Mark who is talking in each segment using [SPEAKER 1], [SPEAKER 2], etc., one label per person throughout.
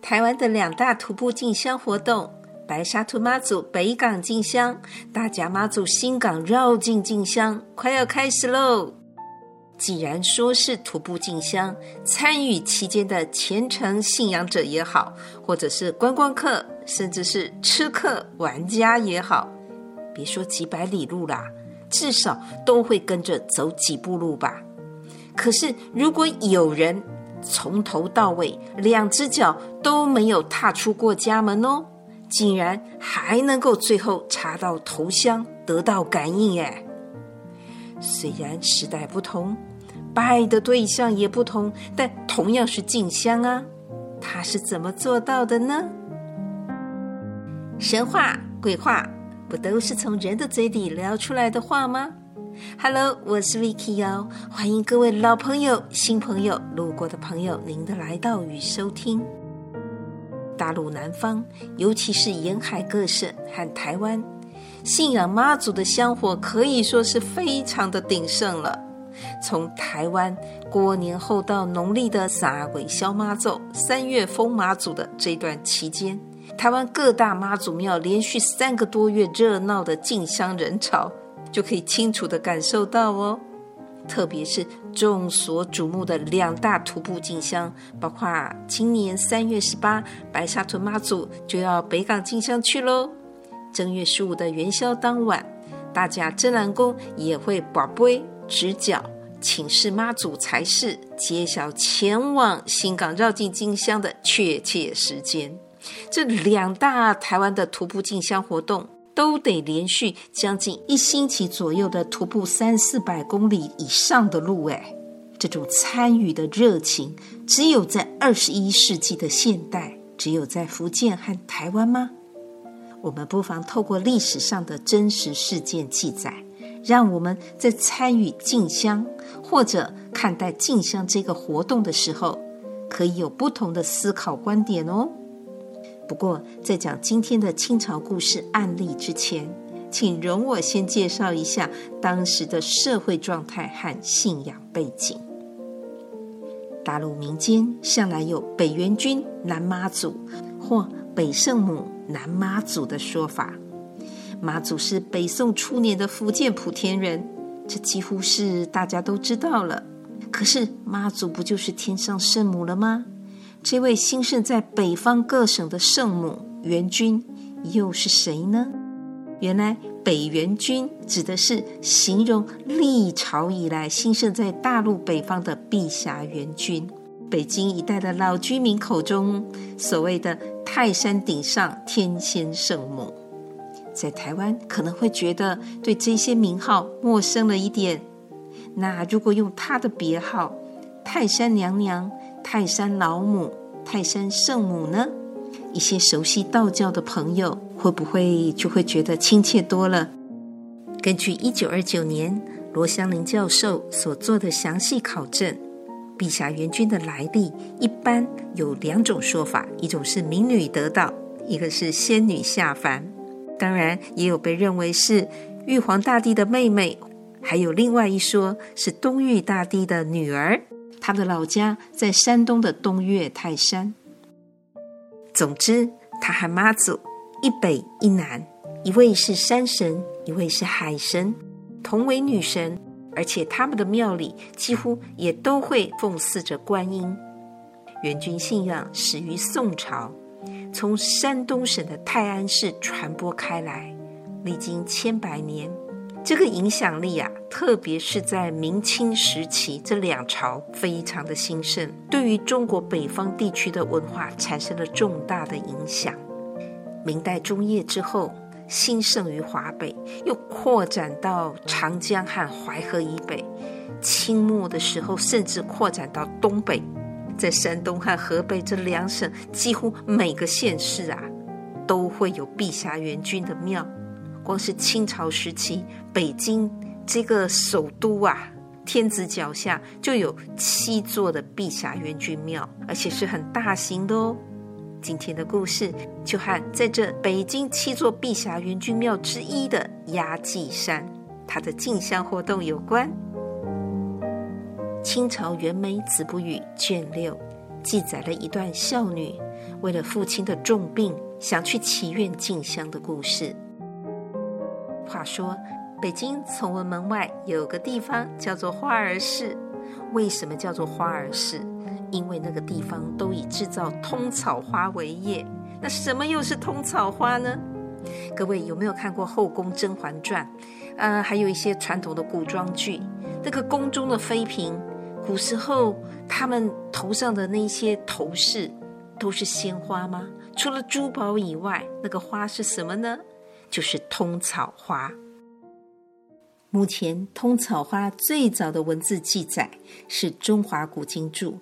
[SPEAKER 1] 台湾的两大徒步进香活动——白沙屯妈祖北港进香、大甲妈祖新港绕境进香，快要开始喽！既然说是徒步进香，参与期间的虔诚信仰者也好，或者是观光客，甚至是吃客玩家也好，别说几百里路啦，至少都会跟着走几步路吧。可是如果有人从头到尾两只脚都没有踏出过家门哦，竟然还能够最后查到头香，得到感应哎！虽然时代不同，拜的对象也不同，但同样是敬香啊。他是怎么做到的呢？神话、鬼话，不都是从人的嘴里聊出来的话吗？Hello，我是 Vicky 哦，欢迎各位老朋友、新朋友、路过的朋友，您的来到与收听。大陆南方，尤其是沿海各省和台湾。信仰妈祖的香火可以说是非常的鼎盛了。从台湾过年后到农历的三月烧妈祖、三月封妈祖的这段期间，台湾各大妈祖庙连续三个多月热闹的进香人潮，就可以清楚的感受到哦。特别是众所瞩目的两大徒步进香，包括今年三月十八白沙屯妈祖就要北港进香去喽。正月十五的元宵当晚，大家真南宫也会跋杯掷筊，请示妈祖才是揭晓前往新港绕境进香的确切时间。这两大台湾的徒步进香活动，都得连续将近一星期左右的徒步三四百公里以上的路，哎，这种参与的热情，只有在二十一世纪的现代，只有在福建和台湾吗？我们不妨透过历史上的真实事件记载，让我们在参与进香或者看待进香这个活动的时候，可以有不同的思考观点哦。不过，在讲今天的清朝故事案例之前，请容我先介绍一下当时的社会状态和信仰背景。大陆民间向来有北元君、南妈祖或北圣母。南妈祖的说法，妈祖是北宋初年的福建莆田人，这几乎是大家都知道了。可是妈祖不就是天上圣母了吗？这位兴盛在北方各省的圣母元君又是谁呢？原来北元君指的是形容历朝以来兴盛在大陆北方的碧霞元君。北京一带的老居民口中所谓的泰山顶上天仙圣母，在台湾可能会觉得对这些名号陌生了一点。那如果用她的别号泰山娘娘、泰山老母、泰山圣母呢？一些熟悉道教的朋友会不会就会觉得亲切多了？根据一九二九年罗香林教授所做的详细考证。碧霞元君的来历一般有两种说法，一种是民女得道，一个是仙女下凡。当然，也有被认为是玉皇大帝的妹妹，还有另外一说是东岳大帝的女儿。他的老家在山东的东岳泰山。总之，他和妈祖一北一南，一位是山神，一位是海神，同为女神。而且他们的庙里几乎也都会奉祀着观音。元君信仰始于宋朝，从山东省的泰安市传播开来，历经千百年，这个影响力啊，特别是在明清时期这两朝非常的兴盛，对于中国北方地区的文化产生了重大的影响。明代中叶之后。兴盛于华北，又扩展到长江和淮河以北。清末的时候，甚至扩展到东北，在山东和河北这两省，几乎每个县市啊，都会有碧霞元君的庙。光是清朝时期，北京这个首都啊，天子脚下就有七座的碧霞元君庙，而且是很大型的哦。今天的故事就和在这北京七座碧霞元君庙之一的压髻山，它的进香活动有关。清朝元梅子不语卷六，记载了一段少女为了父亲的重病，想去祈愿进香的故事。话说，北京崇文门外有个地方叫做花儿市，为什么叫做花儿市？因为那个地方都以制造通草花为业。那什么又是通草花呢？各位有没有看过《后宫甄嬛传》？呃，还有一些传统的古装剧，那个宫中的妃嫔，古时候他们头上的那些头饰都是鲜花吗？除了珠宝以外，那个花是什么呢？就是通草花。目前通草花最早的文字记载是中华古今注。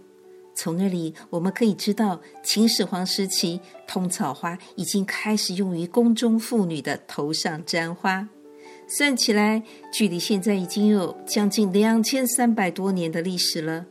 [SPEAKER 1] 从那里我们可以知道，秦始皇时期通草花已经开始用于宫中妇女的头上簪花。算起来，距离现在已经有将近两千三百多年的历史了。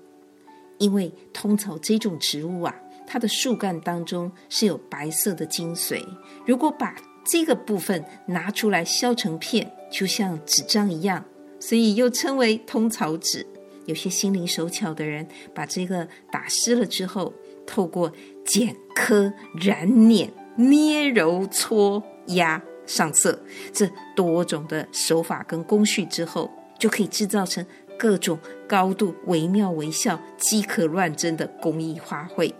[SPEAKER 1] 因为通草这种植物啊，它的树干当中是有白色的精髓，如果把这个部分拿出来削成片，就像纸张一样，所以又称为通草纸。有些心灵手巧的人，把这个打湿了之后，透过剪、刻、染、碾、捏、揉、搓、压、上色这多种的手法跟工序之后，就可以制造成各种高度惟妙惟肖、几可乱真的工艺花卉。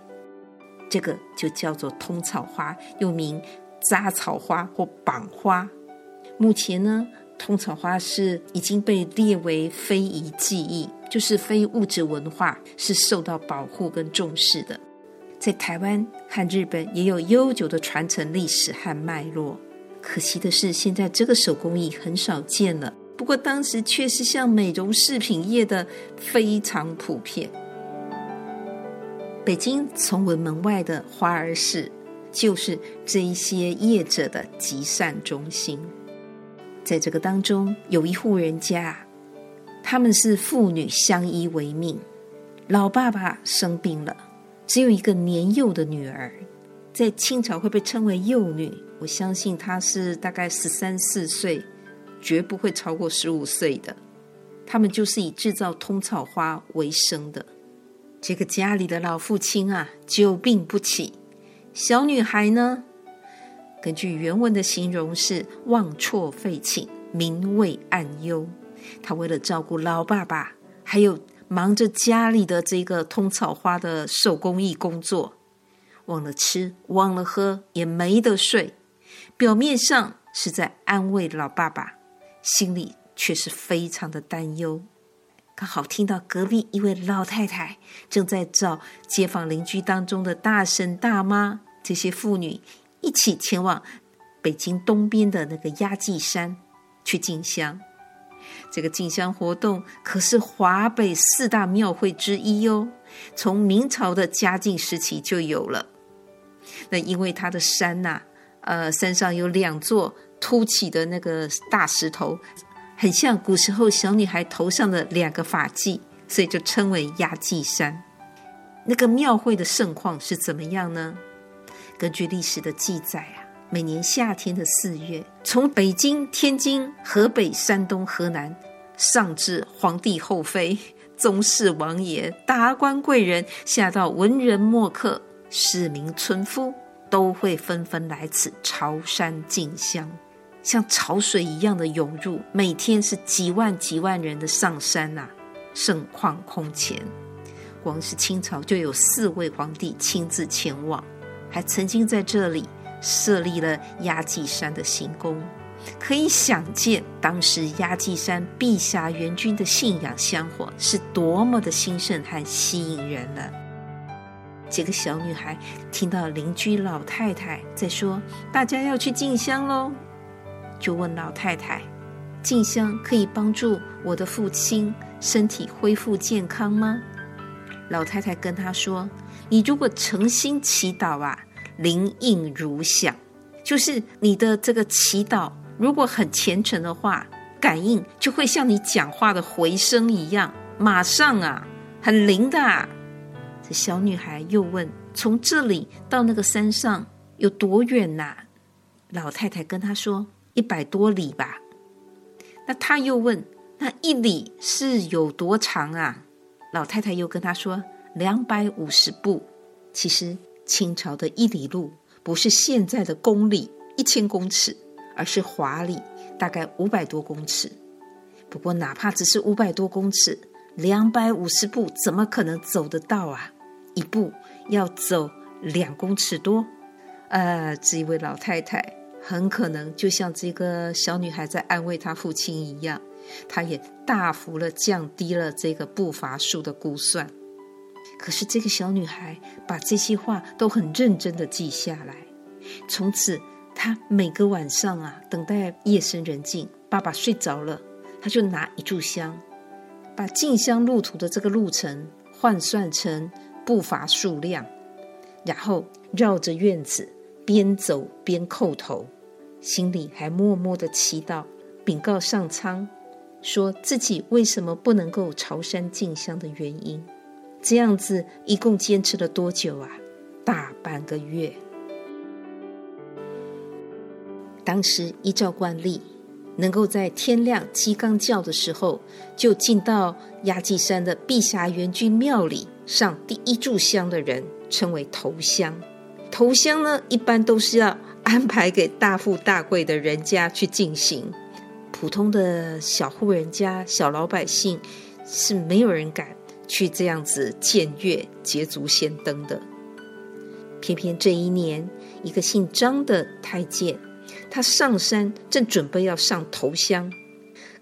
[SPEAKER 1] 这个就叫做通草花，又名扎草花或绑花。目前呢，通草花是已经被列为非遗技艺。就是非物质文化是受到保护跟重视的，在台湾和日本也有悠久的传承历史和脉络。可惜的是，现在这个手工艺很少见了。不过当时却是像美容饰品业的非常普遍。北京崇文门外的花儿市，就是这一些业者的集散中心。在这个当中，有一户人家。他们是父女相依为命，老爸爸生病了，只有一个年幼的女儿，在清朝会被称为幼女。我相信她是大概十三四岁，绝不会超过十五岁的。他们就是以制造通草花为生的。这个家里的老父亲啊，久病不起，小女孩呢，根据原文的形容是忘错废寝，明畏暗忧。她为了照顾老爸爸，还有忙着家里的这个通草花的手工艺工作，忘了吃，忘了喝，也没得睡。表面上是在安慰老爸爸，心里却是非常的担忧。刚好听到隔壁一位老太太正在找街坊邻居当中的大婶大妈这些妇女一起前往北京东边的那个压髻山去进香。这个进香活动可是华北四大庙会之一哟，从明朝的嘉靖时期就有了。那因为它的山呐、呃，山上有两座凸起的那个大石头，很像古时候小女孩头上的两个发髻，所以就称为压髻山。那个庙会的盛况是怎么样呢？根据历史的记载啊。每年夏天的四月，从北京、天津、河北、山东、河南，上至皇帝后妃、宗室王爷、达官贵人，下到文人墨客、市民村夫，都会纷纷来此朝山进香，像潮水一样的涌入。每天是几万几万人的上山呐、盛况空前。光是清朝就有四位皇帝亲自前往，还曾经在这里。设立了压髻山的行宫，可以想见当时压髻山碧霞元君的信仰香火是多么的兴盛和吸引人了。几个小女孩听到邻居老太太在说大家要去进香喽，就问老太太：“静香可以帮助我的父亲身体恢复健康吗？”老太太跟她说：“你如果诚心祈祷啊。”灵应如响，就是你的这个祈祷，如果很虔诚的话，感应就会像你讲话的回声一样，马上啊，很灵的啊。这小女孩又问：“从这里到那个山上有多远呐？”老太太跟她说：“一百多里吧。”那他又问：“那一里是有多长啊？”老太太又跟他说：“两百五十步。”其实清朝的一里路不是现在的公里一千公尺，而是华里，大概五百多公尺。不过哪怕只是五百多公尺，两百五十步怎么可能走得到啊？一步要走两公尺多。呃，这一位老太太很可能就像这个小女孩在安慰她父亲一样，她也大幅的降低了这个步伐数的估算。可是这个小女孩把这些话都很认真的记下来。从此，她每个晚上啊，等待夜深人静，爸爸睡着了，她就拿一炷香，把进香路途的这个路程换算成步伐数量，然后绕着院子边走边叩头，心里还默默的祈祷，禀告上苍，说自己为什么不能够朝山进香的原因。这样子一共坚持了多久啊？大半个月。当时依照惯例，能够在天亮鸡刚叫的时候就进到压髻山的碧霞元君庙里上第一炷香的人，称为头香。头香呢，一般都是要安排给大富大贵的人家去进行，普通的小户人家、小老百姓是没有人敢。去这样子僭越捷足先登的，偏偏这一年，一个姓张的太监，他上山正准备要上头香，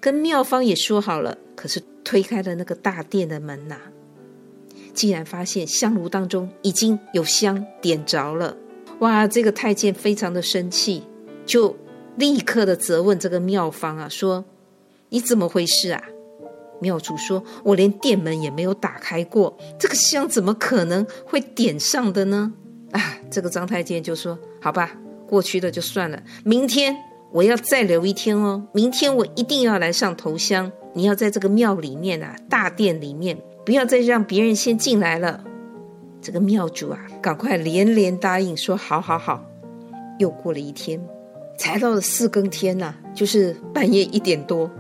[SPEAKER 1] 跟妙方也说好了，可是推开了那个大殿的门呐，竟然发现香炉当中已经有香点着了，哇！这个太监非常的生气，就立刻的责问这个庙方啊，说：“你怎么回事啊？”庙主说：“我连店门也没有打开过，这个香怎么可能会点上的呢？”啊，这个张太监就说：“好吧，过去的就算了，明天我要再留一天哦。明天我一定要来上头香。你要在这个庙里面啊，大殿里面，不要再让别人先进来了。”这个庙主啊，赶快连连答应说：“好好好。”又过了一天，才到了四更天呐、就是半夜一点多。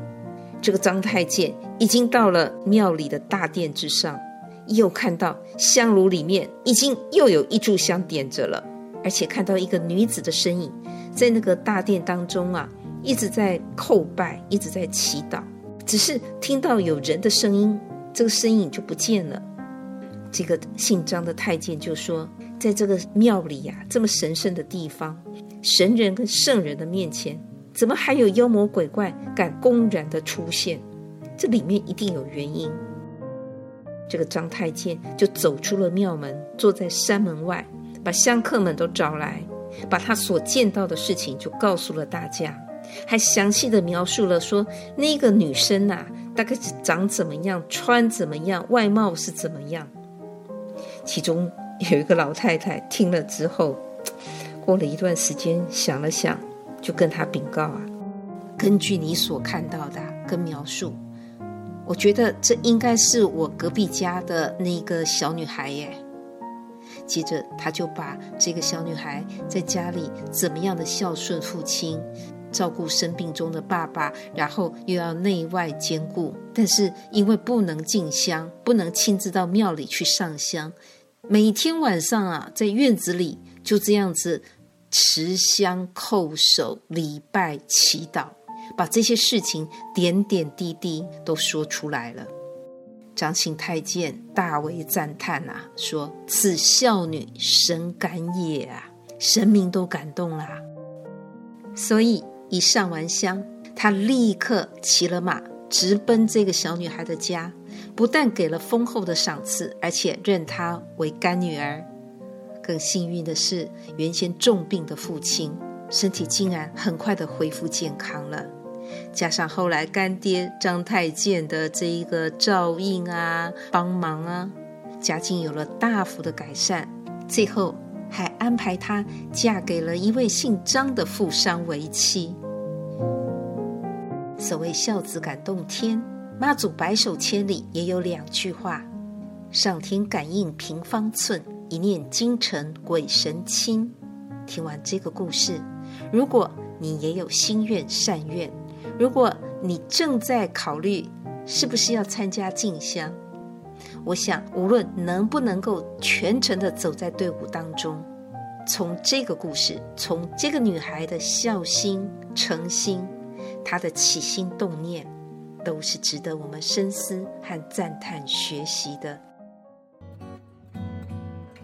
[SPEAKER 1] 这个张太监已经到了庙里的大殿之上，又看到香炉里面已经又有一炷香点着了，而且看到一个女子的身影在那个大殿当中啊，一直在叩拜，一直在祈祷。只是听到有人的声音，这个身影就不见了。这个姓张的太监就说：“在这个庙里呀、这么神圣的地方，神人跟圣人的面前。”怎么还有妖魔鬼怪敢公然的出现？这里面一定有原因。这个张太监就走出了庙门，坐在山门外，把香客们都找来，把他所见到的事情就告诉了大家，还详细的描述了说那个女生呐、啊，大概是长怎么样，穿怎么样，外貌是怎么样。其中有一个老太太听了之后，过了一段时间，想了想。就跟他禀告啊，根据你所看到的跟描述，我觉得这应该是我隔壁家的那个小女孩耶。接着他就把这个小女孩在家里怎么样的孝顺父亲，照顾生病中的爸爸，然后又要内外兼顾，但是因为不能进香，不能亲自到庙里去上香，每天晚上啊，在院子里就这样子。持香叩首礼拜祈祷，把这些事情点点滴滴都说出来了。张姓太监大为赞叹啊，说：“此孝女神感也啊，神明都感动啦。”所以一上完香，他立刻骑了马，直奔这个小女孩的家，不但给了丰厚的赏赐，而且认她为干女儿。更幸运的是，原先重病的父亲身体竟然很快的恢复健康了，加上后来干爹张太监的这一个照应啊、帮忙啊，家境有了大幅的改善。最后还安排她嫁给了一位姓张的富商为妻。所谓孝子感动天，妈祖白手千里也有两句话：上天感应平方寸。一念京城鬼神亲。听完这个故事，如果你也有心愿善愿，如果你正在考虑是不是要参加进香，我想，无论能不能够全程的走在队伍当中，从这个故事，从这个女孩的孝心、诚心，她的起心动念，都是值得我们深思和赞叹学习的。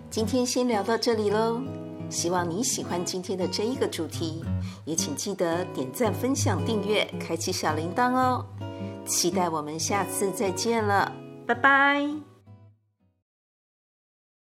[SPEAKER 1] 今天先聊到这里喽，希望你喜欢今天的这一个主题，也请记得点赞、分享、订阅、开启小铃铛哦。期待我们下次再见了，拜拜。